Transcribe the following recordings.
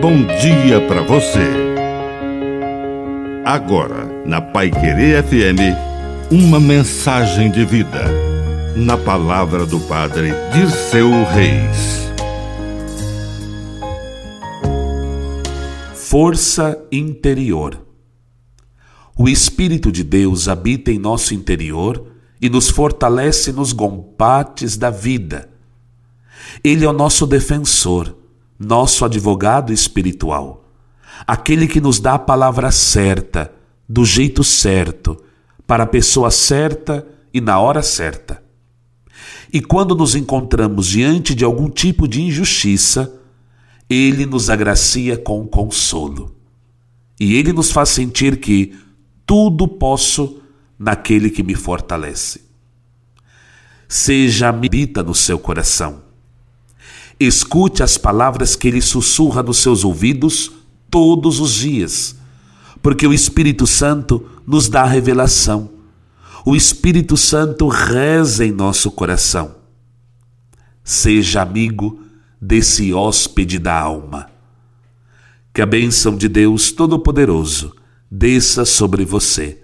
bom dia para você. Agora, na Pai Querer FM, uma mensagem de vida. Na palavra do Padre Dirceu Reis. Força interior. O Espírito de Deus habita em nosso interior e nos fortalece nos combates da vida. Ele é o nosso defensor nosso advogado espiritual, aquele que nos dá a palavra certa, do jeito certo, para a pessoa certa e na hora certa. E quando nos encontramos diante de algum tipo de injustiça, ele nos agracia com consolo. E ele nos faz sentir que tudo posso naquele que me fortalece. Seja habita no seu coração Escute as palavras que ele sussurra nos seus ouvidos todos os dias, porque o Espírito Santo nos dá a revelação. O Espírito Santo reza em nosso coração. Seja amigo desse hóspede da alma. Que a bênção de Deus Todo-Poderoso desça sobre você.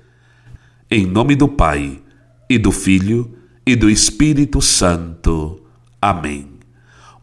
Em nome do Pai, e do Filho, e do Espírito Santo. Amém.